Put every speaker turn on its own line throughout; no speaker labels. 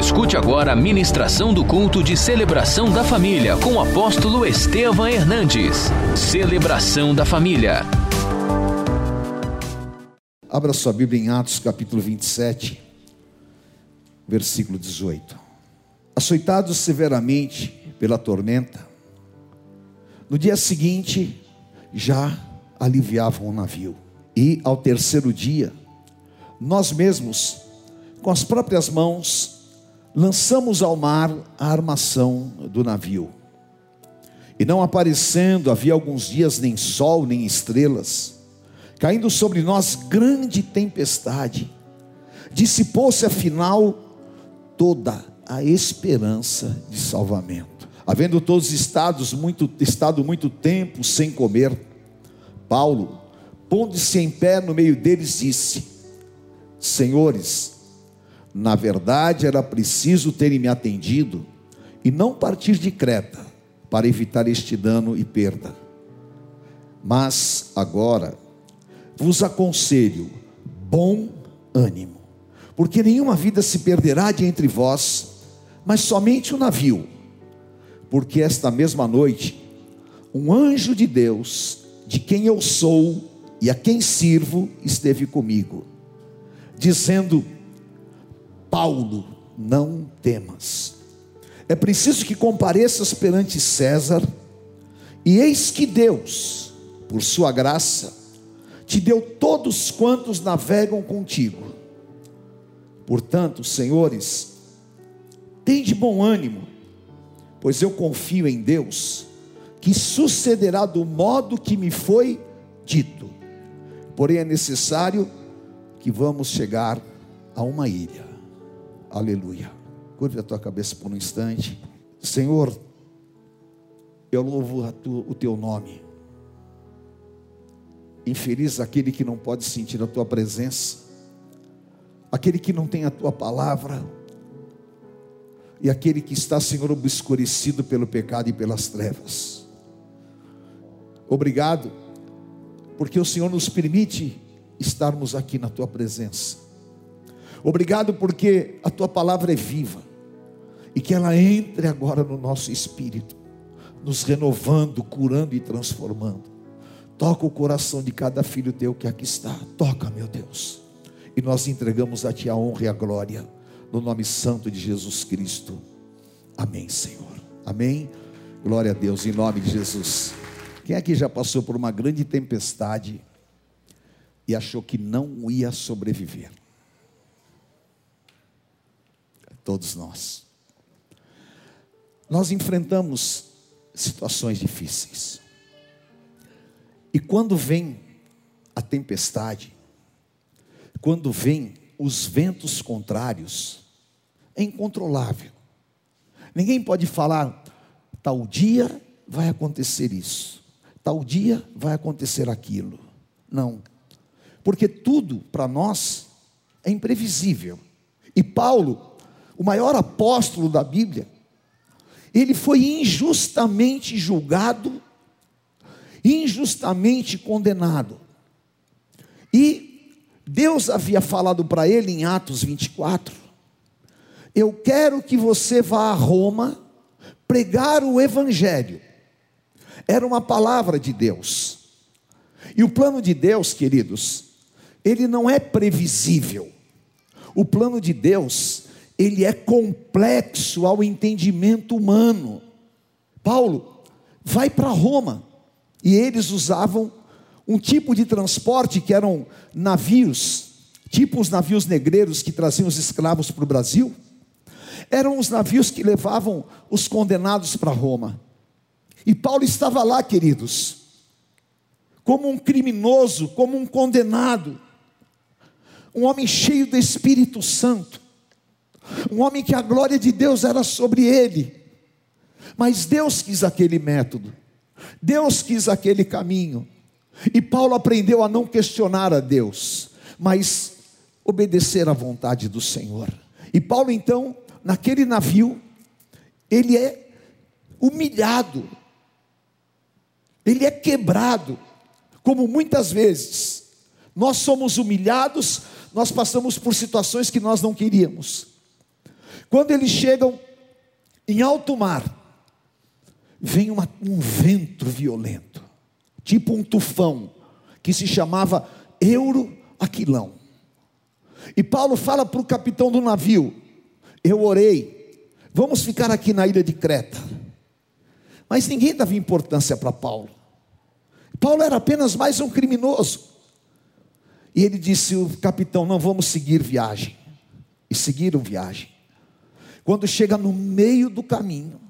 Escute agora a ministração do culto de celebração da família com o apóstolo Estevam Hernandes. Celebração da família.
Abra sua Bíblia em Atos capítulo 27, versículo 18. Açoitados severamente pela tormenta, no dia seguinte já aliviavam o navio. E ao terceiro dia, nós mesmos, com as próprias mãos, lançamos ao mar a armação do navio. E não aparecendo, havia alguns dias nem sol, nem estrelas, caindo sobre nós grande tempestade, dissipou-se afinal toda a esperança de salvamento. Havendo todos estados muito, estado muito tempo sem comer, Paulo, pondo-se em pé no meio deles, disse: Senhores, na verdade, era preciso terem me atendido e não partir de Creta para evitar este dano e perda. Mas agora vos aconselho bom ânimo, porque nenhuma vida se perderá de entre vós, mas somente o navio. Porque esta mesma noite, um anjo de Deus, de quem eu sou e a quem sirvo, esteve comigo, dizendo: Paulo, não temas. É preciso que compareças perante César, e eis que Deus, por sua graça, te deu todos quantos navegam contigo. Portanto, senhores, tem de bom ânimo, pois eu confio em Deus, que sucederá do modo que me foi dito. Porém, é necessário que vamos chegar a uma ilha. Aleluia. Curve a tua cabeça por um instante. Senhor, eu louvo o teu nome. Infeliz aquele que não pode sentir a tua presença, aquele que não tem a tua palavra, e aquele que está, Senhor, obscurecido pelo pecado e pelas trevas. Obrigado, porque o Senhor nos permite estarmos aqui na tua presença. Obrigado porque a tua palavra é viva e que ela entre agora no nosso espírito, nos renovando, curando e transformando. Toca o coração de cada filho teu que aqui está. Toca, meu Deus. E nós entregamos a ti a honra e a glória no nome santo de Jesus Cristo. Amém, Senhor. Amém. Glória a Deus em nome de Jesus. Quem aqui já passou por uma grande tempestade e achou que não ia sobreviver? Todos nós. Nós enfrentamos situações difíceis. E quando vem a tempestade, quando vem os ventos contrários, é incontrolável. Ninguém pode falar, tal dia vai acontecer isso, tal dia vai acontecer aquilo. Não, porque tudo para nós é imprevisível. E Paulo, o maior apóstolo da Bíblia, ele foi injustamente julgado, injustamente condenado. E Deus havia falado para ele em Atos 24: Eu quero que você vá a Roma pregar o Evangelho. Era uma palavra de Deus. E o plano de Deus, queridos, ele não é previsível. O plano de Deus ele é complexo ao entendimento humano. Paulo vai para Roma e eles usavam um tipo de transporte que eram navios, tipo os navios negreiros que traziam os escravos para o Brasil. Eram os navios que levavam os condenados para Roma. E Paulo estava lá, queridos, como um criminoso, como um condenado, um homem cheio do Espírito Santo um homem que a glória de Deus era sobre ele. Mas Deus quis aquele método, Deus quis aquele caminho, e Paulo aprendeu a não questionar a Deus, mas obedecer à vontade do Senhor. E Paulo, então, naquele navio, ele é humilhado, ele é quebrado, como muitas vezes nós somos humilhados, nós passamos por situações que nós não queríamos, Quando eles chegam em alto mar, vem uma, um vento violento, tipo um tufão, que se chamava Euroaquilão. E Paulo fala para o capitão do navio: Eu orei, vamos ficar aqui na ilha de Creta. Mas ninguém dava importância para Paulo. Paulo era apenas mais um criminoso. E ele disse: O capitão, não vamos seguir viagem. E seguiram viagem. Quando chega no meio do caminho,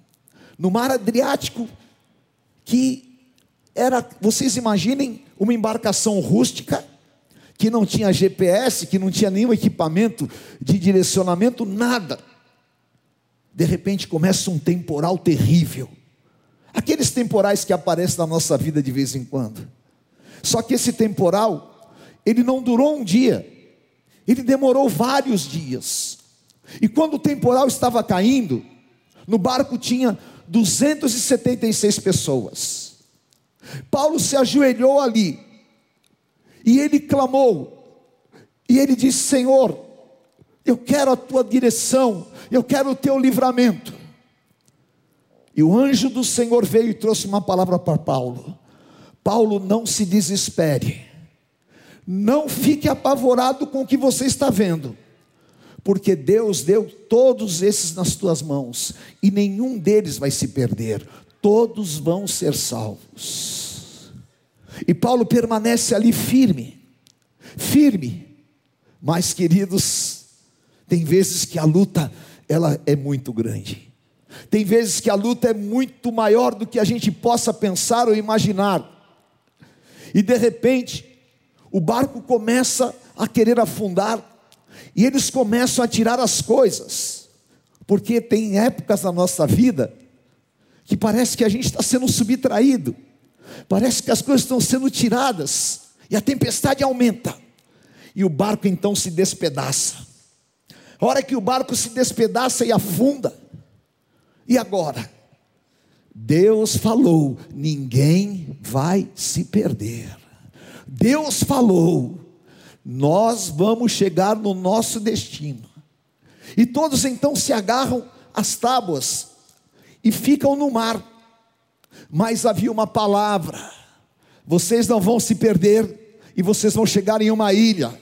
no mar Adriático, que era, vocês imaginem, uma embarcação rústica, que não tinha GPS, que não tinha nenhum equipamento de direcionamento, nada. De repente começa um temporal terrível. Aqueles temporais que aparecem na nossa vida de vez em quando. Só que esse temporal, ele não durou um dia, ele demorou vários dias. E quando o temporal estava caindo, no barco tinha 276 pessoas. Paulo se ajoelhou ali, e ele clamou, e ele disse: Senhor, eu quero a tua direção, eu quero o teu livramento. E o anjo do Senhor veio e trouxe uma palavra para Paulo: Paulo, não se desespere, não fique apavorado com o que você está vendo, porque Deus deu todos esses nas tuas mãos, e nenhum deles vai se perder, todos vão ser salvos. E Paulo permanece ali firme, firme, mas queridos, tem vezes que a luta ela é muito grande. Tem vezes que a luta é muito maior do que a gente possa pensar ou imaginar. E de repente, o barco começa a querer afundar, e eles começam a tirar as coisas, porque tem épocas na nossa vida que parece que a gente está sendo subtraído, parece que as coisas estão sendo tiradas, e a tempestade aumenta, e o barco então se despedaça. A hora que o barco se despedaça e afunda, e agora? Deus falou: ninguém vai se perder. Deus falou: nós vamos chegar no nosso destino. E todos então se agarram às tábuas e ficam no mar. Mas havia uma palavra: vocês não vão se perder e vocês vão chegar em uma ilha,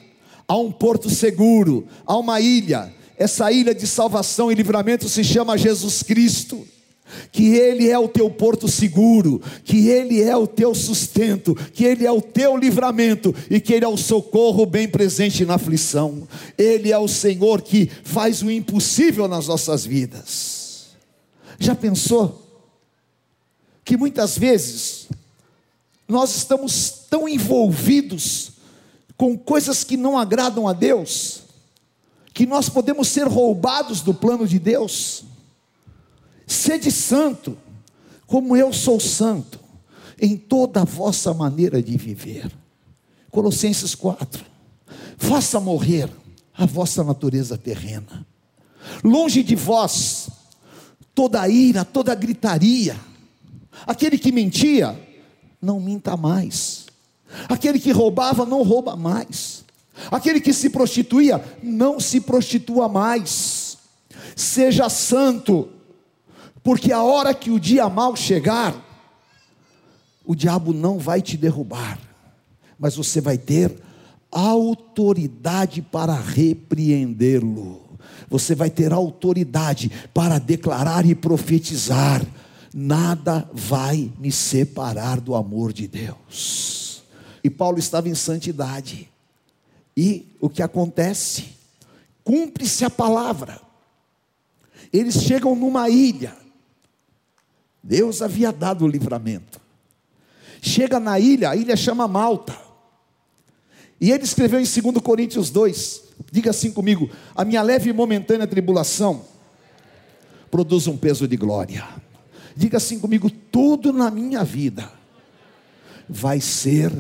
a um porto seguro, a uma ilha essa ilha de salvação e livramento se chama Jesus Cristo. Que Ele é o teu porto seguro, que Ele é o teu sustento, que Ele é o teu livramento e que Ele é o socorro bem presente na aflição. Ele é o Senhor que faz o impossível nas nossas vidas. Já pensou que muitas vezes nós estamos tão envolvidos com coisas que não agradam a Deus, que nós podemos ser roubados do plano de Deus. Sede santo, como eu sou santo, em toda a vossa maneira de viver. Colossenses 4. Faça morrer a vossa natureza terrena. Longe de vós toda a ira, toda a gritaria. Aquele que mentia, não minta mais. Aquele que roubava, não rouba mais. Aquele que se prostituía, não se prostitua mais. Seja santo, porque a hora que o dia mal chegar, o diabo não vai te derrubar, mas você vai ter autoridade para repreendê-lo. Você vai ter autoridade para declarar e profetizar: nada vai me separar do amor de Deus. E Paulo estava em santidade. E o que acontece? Cumpre-se a palavra. Eles chegam numa ilha. Deus havia dado o livramento. Chega na ilha, a ilha chama Malta. E ele escreveu em 2 Coríntios 2, diga assim comigo: a minha leve e momentânea tribulação produz um peso de glória. Diga assim comigo: tudo na minha vida vai ser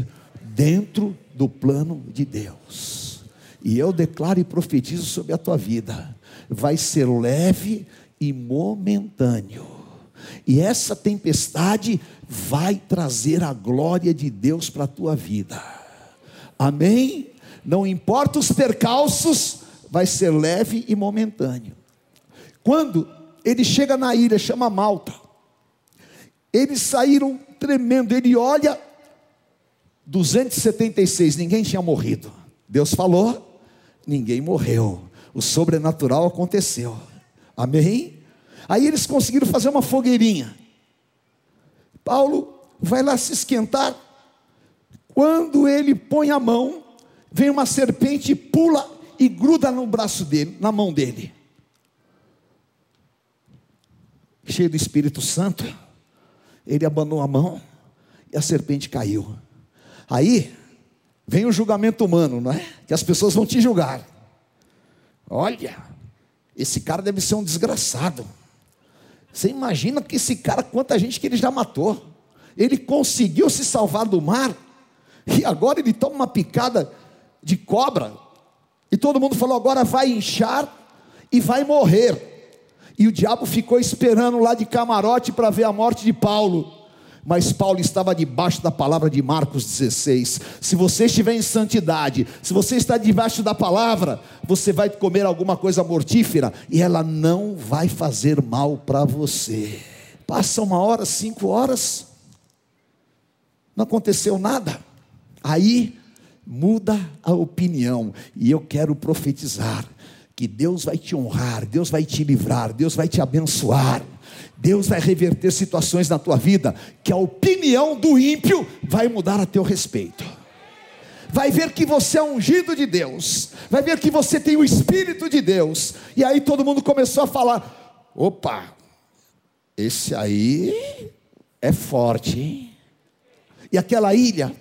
dentro do plano de Deus. E eu declaro e profetizo sobre a tua vida: vai ser leve e momentâneo. E essa tempestade vai trazer a glória de Deus para a tua vida. Amém? Não importa os percalços, vai ser leve e momentâneo. quando ele chega na ilha, chama Malta, eles saíram tremendo. Ele olha, 276, ninguém tinha morrido. Deus falou, ninguém morreu. O sobrenatural aconteceu. Amém? Aí eles conseguiram fazer uma fogueirinha. Paulo vai lá se esquentar. Quando ele põe a mão, vem uma serpente e pula e gruda no braço dele, na mão dele. Cheio do Espírito Santo, ele abanou a mão e a serpente caiu. Aí vem o julgamento humano, não é? Que as pessoas vão te julgar. Olha, esse cara deve ser um desgraçado. Você imagina que esse cara, quanta gente que ele já matou. Ele conseguiu se salvar do mar, e agora ele toma uma picada de cobra, e todo mundo falou: agora vai inchar e vai morrer. E o diabo ficou esperando lá de camarote para ver a morte de Paulo. Mas Paulo estava debaixo da palavra de Marcos 16. Se você estiver em santidade, se você está debaixo da palavra, você vai comer alguma coisa mortífera e ela não vai fazer mal para você. Passa uma hora, cinco horas, não aconteceu nada. Aí muda a opinião, e eu quero profetizar que Deus vai te honrar, Deus vai te livrar, Deus vai te abençoar. Deus vai reverter situações na tua vida que a opinião do ímpio vai mudar a teu respeito. Vai ver que você é ungido de Deus, vai ver que você tem o Espírito de Deus, e aí todo mundo começou a falar: opa, esse aí é forte, hein? E aquela ilha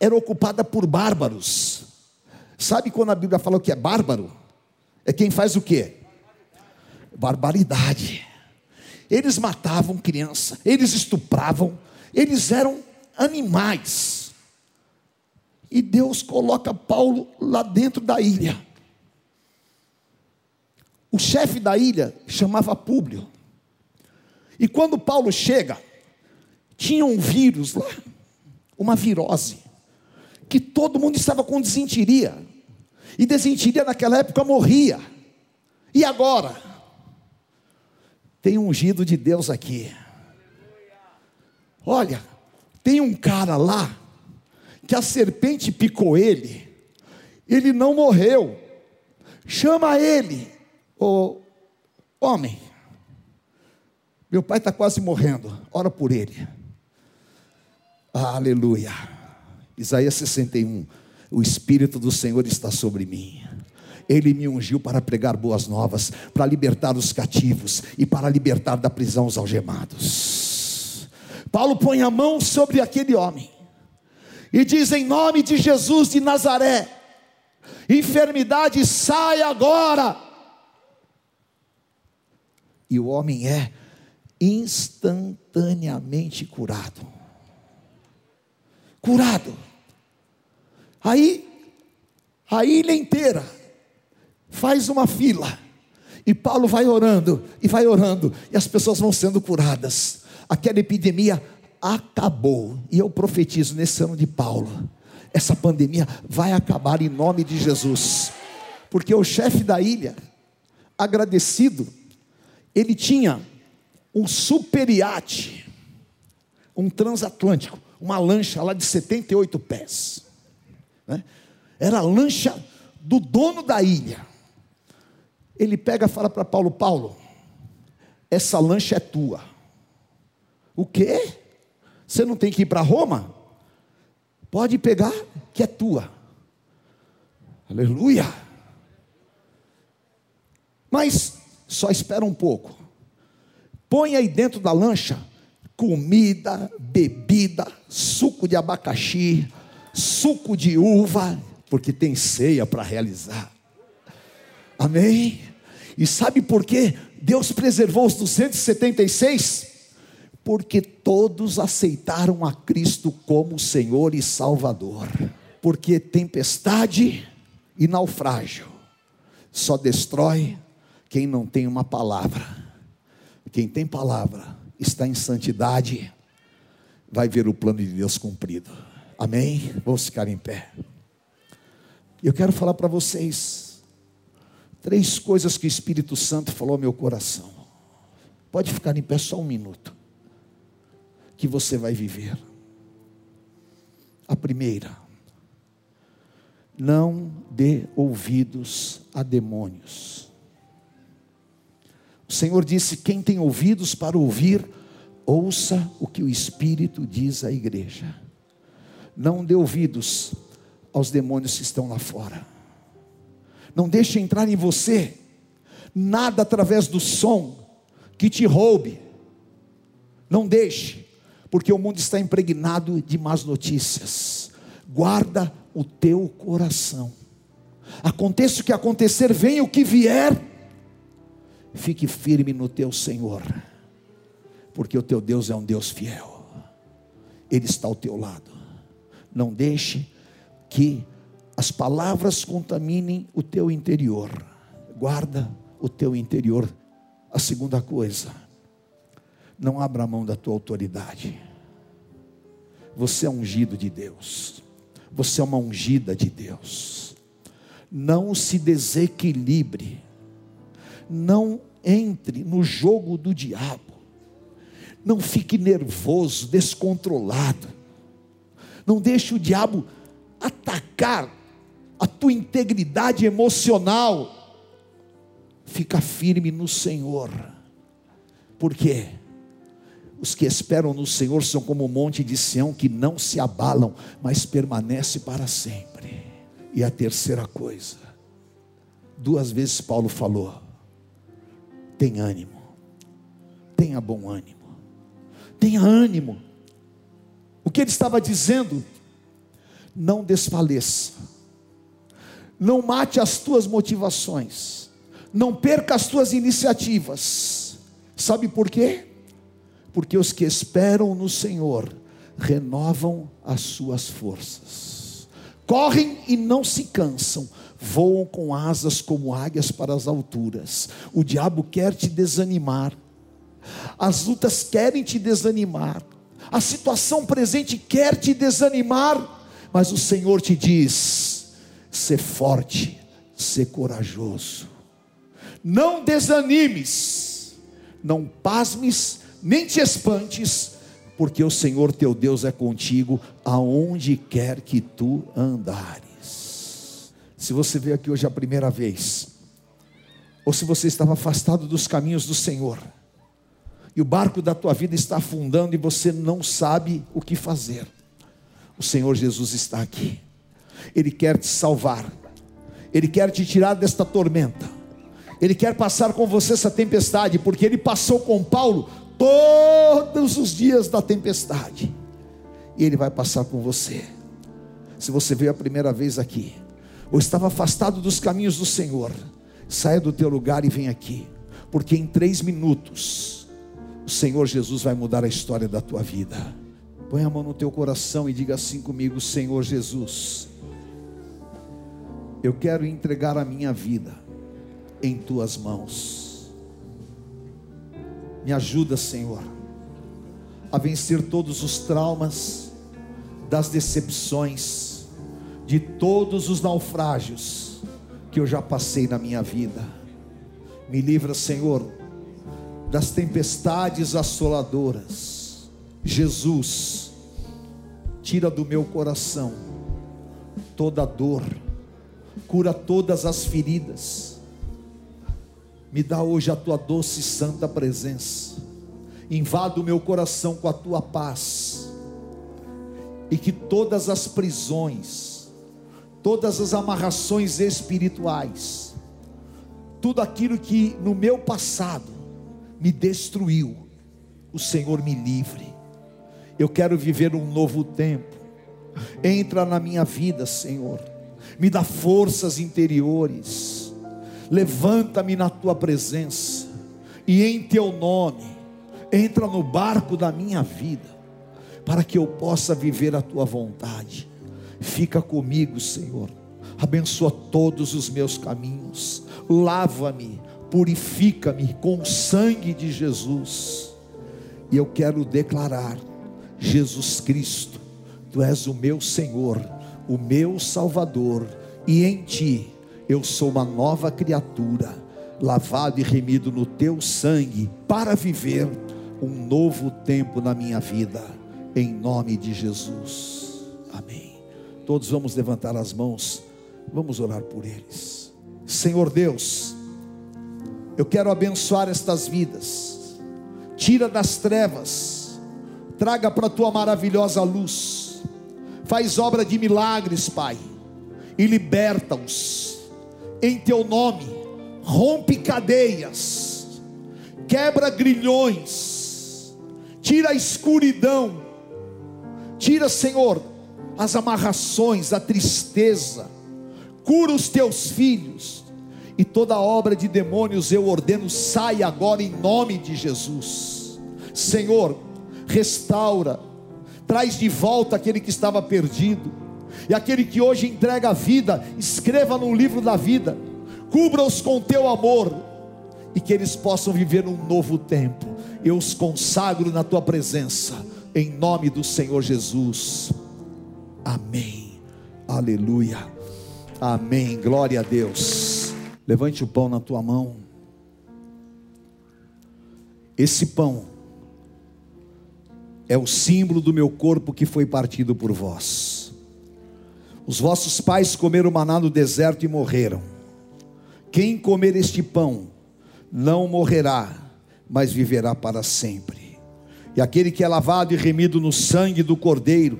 era ocupada por bárbaros. Sabe quando a Bíblia fala que é bárbaro? É quem faz o quê? Barbaridade. Eles matavam criança, eles estupravam, eles eram animais. E Deus coloca Paulo lá dentro da ilha. O chefe da ilha chamava Públio. E quando Paulo chega, tinha um vírus lá, uma virose, que todo mundo estava com desinteria. E desinteria naquela época morria. E agora? Tem um ungido de Deus aqui. Olha, tem um cara lá que a serpente picou ele, ele não morreu. Chama ele, ô homem. Meu pai está quase morrendo, ora por ele. Aleluia. Isaías 61. O Espírito do Senhor está sobre mim ele me ungiu para pregar boas novas, para libertar os cativos e para libertar da prisão os algemados. Paulo põe a mão sobre aquele homem e diz: Em nome de Jesus de Nazaré, enfermidade sai agora. E o homem é instantaneamente curado. Curado. Aí, a ilha inteira faz uma fila. E Paulo vai orando, e vai orando, e as pessoas vão sendo curadas. Aquela epidemia acabou. E eu profetizo nesse ano de Paulo: essa pandemia vai acabar em nome de Jesus. Porque o chefe da ilha, agradecido, ele tinha um super iate, um transatlântico, uma lancha lá de 78 pés. Né? Era a lancha do dono da ilha ele pega e fala para Paulo: Paulo, essa lancha é tua. O quê? Você não tem que ir para Roma? Pode pegar, que é tua. Aleluia. Mas só espera um pouco. Põe aí dentro da lancha comida, bebida, suco de abacaxi, suco de uva, porque tem ceia para realizar. Amém? E sabe por quê? Deus preservou os 276? Porque todos aceitaram a Cristo como Senhor e Salvador. Porque tempestade e naufrágio só destrói quem não tem uma palavra. Quem tem palavra está em santidade, vai ver o plano de Deus cumprido. Amém? Vamos ficar em pé. Eu quero falar para vocês Três coisas que o Espírito Santo falou ao meu coração. Pode ficar em pé só um minuto. Que você vai viver. A primeira, não dê ouvidos a demônios. O Senhor disse: quem tem ouvidos para ouvir, ouça o que o Espírito diz à igreja. Não dê ouvidos aos demônios que estão lá fora. Não deixe entrar em você nada através do som que te roube. Não deixe, porque o mundo está impregnado de más notícias. Guarda o teu coração. Aconteça o que acontecer, venha o que vier, fique firme no teu Senhor, porque o teu Deus é um Deus fiel, Ele está ao teu lado. Não deixe que as palavras contaminem o teu interior. Guarda o teu interior. A segunda coisa, não abra mão da tua autoridade. Você é ungido de Deus. Você é uma ungida de Deus. Não se desequilibre. Não entre no jogo do diabo. Não fique nervoso, descontrolado. Não deixe o diabo atacar a tua integridade emocional, fica firme no Senhor. Por quê? Os que esperam no Senhor são como o monte de Sião que não se abalam, mas permanece para sempre. E a terceira coisa, duas vezes Paulo falou: tem ânimo, tenha bom ânimo, tenha ânimo. O que ele estava dizendo? Não desfaleça não mate as tuas motivações, não perca as tuas iniciativas. Sabe por quê? Porque os que esperam no Senhor renovam as suas forças, correm e não se cansam, voam com asas como águias para as alturas. O diabo quer te desanimar, as lutas querem te desanimar, a situação presente quer te desanimar, mas o Senhor te diz: ser forte, ser corajoso. Não desanimes, não pasmes, nem te espantes, porque o Senhor teu Deus é contigo aonde quer que tu andares. Se você veio aqui hoje a primeira vez, ou se você estava afastado dos caminhos do Senhor, e o barco da tua vida está afundando e você não sabe o que fazer, o Senhor Jesus está aqui. Ele quer te salvar, Ele quer te tirar desta tormenta, Ele quer passar com você essa tempestade, porque Ele passou com Paulo todos os dias da tempestade, e Ele vai passar com você. Se você veio a primeira vez aqui, ou estava afastado dos caminhos do Senhor, saia do teu lugar e vem aqui, porque em três minutos, o Senhor Jesus vai mudar a história da tua vida. Põe a mão no teu coração e diga assim comigo: Senhor Jesus, eu quero entregar a minha vida em tuas mãos. Me ajuda, Senhor, a vencer todos os traumas, das decepções, de todos os naufrágios que eu já passei na minha vida. Me livra, Senhor, das tempestades assoladoras. Jesus, tira do meu coração toda dor cura todas as feridas. Me dá hoje a tua doce e santa presença. Invada o meu coração com a tua paz. E que todas as prisões, todas as amarrações espirituais, tudo aquilo que no meu passado me destruiu, o Senhor me livre. Eu quero viver um novo tempo. Entra na minha vida, Senhor me dá forças interiores, levanta-me na tua presença, e em teu nome, entra no barco da minha vida, para que eu possa viver a tua vontade. Fica comigo, Senhor, abençoa todos os meus caminhos, lava-me, purifica-me com o sangue de Jesus, e eu quero declarar: Jesus Cristo, Tu és o meu Senhor o meu Salvador, e em ti eu sou uma nova criatura, lavado e remido no teu sangue, para viver um novo tempo na minha vida, em nome de Jesus. Amém. Todos vamos levantar as mãos, vamos orar por eles. Senhor Deus, eu quero abençoar estas vidas, tira das trevas, traga para a tua maravilhosa luz, faz obra de milagres, Pai, e liberta-os, em teu nome, rompe cadeias, quebra grilhões, tira a escuridão, tira, Senhor, as amarrações, a tristeza, cura os teus filhos, e toda obra de demônios eu ordeno, sai agora em nome de Jesus. Senhor, restaura, traz de volta aquele que estava perdido, e aquele que hoje entrega a vida, escreva no livro da vida, cubra-os com teu amor, e que eles possam viver um novo tempo. Eu os consagro na tua presença, em nome do Senhor Jesus. Amém. Aleluia. Amém. Glória a Deus. Levante o pão na tua mão. Esse pão é o símbolo do meu corpo que foi partido por vós. Os vossos pais comeram maná no deserto e morreram. Quem comer este pão não morrerá, mas viverá para sempre. E aquele que é lavado e remido no sangue do Cordeiro,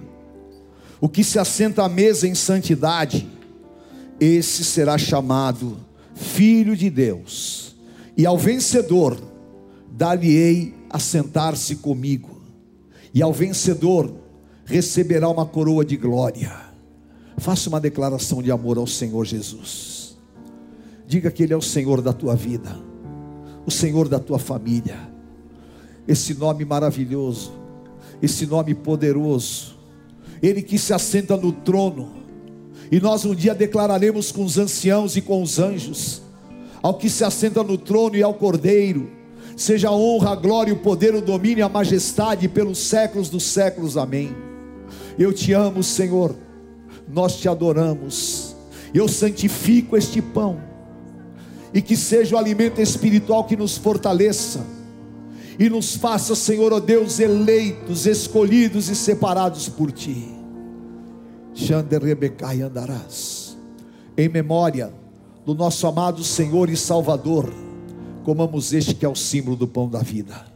o que se assenta à mesa em santidade, esse será chamado Filho de Deus, e ao vencedor dar-lhe-ei a sentar-se comigo, e ao vencedor receberá uma coroa de glória. Faça uma declaração de amor ao Senhor Jesus. Diga que Ele é o Senhor da tua vida, o Senhor da tua família. Esse nome maravilhoso, esse nome poderoso, Ele que se assenta no trono e nós um dia declararemos com os anciãos e com os anjos, ao que se assenta no trono e ao cordeiro, seja a honra, a glória, o poder, o domínio e a majestade pelos séculos dos séculos. Amém. Eu te amo, Senhor. Nós te adoramos. Eu santifico este pão e que seja o alimento espiritual que nos fortaleça e nos faça, Senhor, ó oh Deus, eleitos, escolhidos e separados por ti. Xanderebecai andarás. Em memória do nosso amado Senhor e Salvador, comamos este que é o símbolo do pão da vida.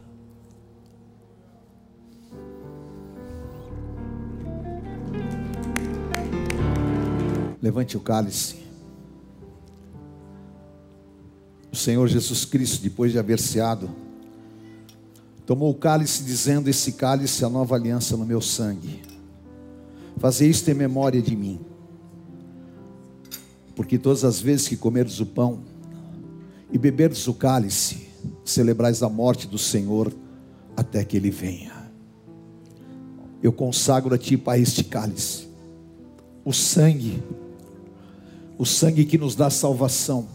Levante o cálice. O Senhor Jesus Cristo, depois de haver ceado, tomou o cálice, dizendo: Esse cálice é a nova aliança no meu sangue. Fazer isto em memória de mim. Porque todas as vezes que comerdes o pão e beberdes o cálice, celebrais a morte do Senhor até que ele venha. Eu consagro a ti, Pai, este cálice, o sangue, o sangue que nos dá salvação,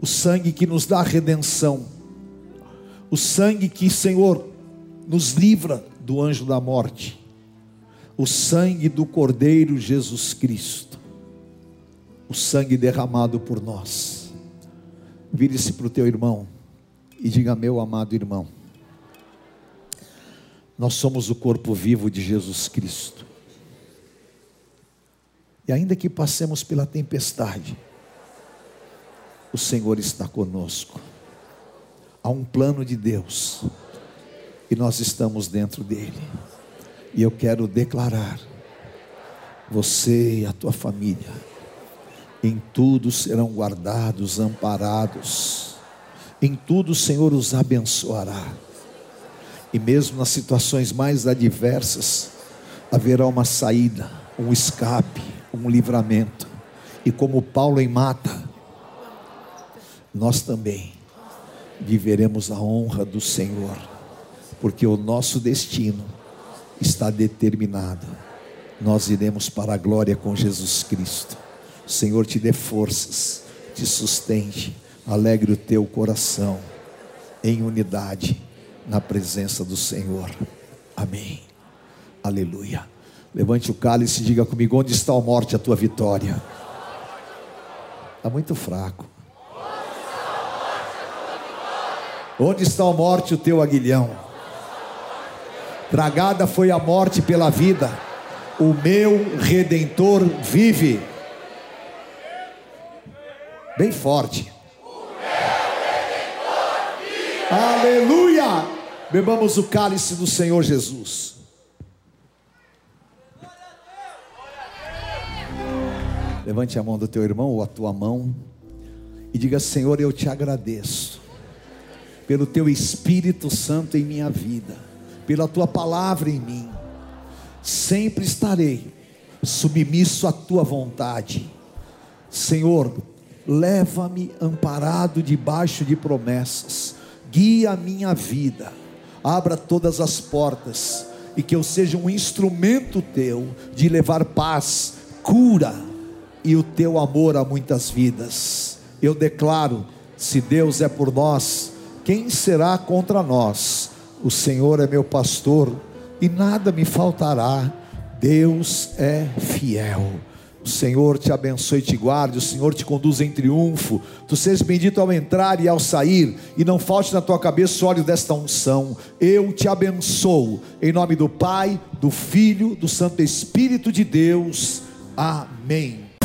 o sangue que nos dá redenção, o sangue que, Senhor, nos livra do anjo da morte. O sangue do Cordeiro Jesus Cristo, o sangue derramado por nós. Vire-se para o teu irmão e diga: Meu amado irmão, nós somos o corpo vivo de Jesus Cristo. E ainda que passemos pela tempestade, o Senhor está conosco. Há um plano de Deus e nós estamos dentro dele. E eu quero declarar: você e a tua família, em tudo serão guardados, amparados, em tudo o Senhor os abençoará. E mesmo nas situações mais adversas, haverá uma saída, um escape, um livramento. E como Paulo em Mata, nós também viveremos a honra do Senhor, porque o nosso destino está determinado. Nós iremos para a glória com Jesus Cristo. O Senhor te dê forças, te sustente, alegre o teu coração em unidade na presença do Senhor. Amém. Aleluia. Levante o cálice e diga comigo: onde está a morte, a tua vitória? Está muito fraco. Onde está a morte, o teu aguilhão? Tragada foi a morte pela vida, o meu redentor vive. Bem forte. Aleluia! Bebamos o cálice do Senhor Jesus. Levante a mão do teu irmão ou a tua mão e diga: Senhor, eu te agradeço pelo teu Espírito Santo em minha vida, pela tua palavra em mim. Sempre estarei submisso à tua vontade. Senhor, leva-me amparado debaixo de promessas, guia a minha vida, abra todas as portas e que eu seja um instrumento teu de levar paz, cura e o teu amor a muitas vidas. Eu declaro: se Deus é por nós, quem será contra nós? O Senhor é meu pastor e nada me faltará. Deus é fiel. O Senhor te abençoe e te guarde, o Senhor te conduz em triunfo. Tu sejas bendito ao entrar e ao sair, e não falte na tua cabeça o óleo desta unção. Eu te abençoo, em nome do Pai, do Filho, do Santo Espírito de Deus. Amém.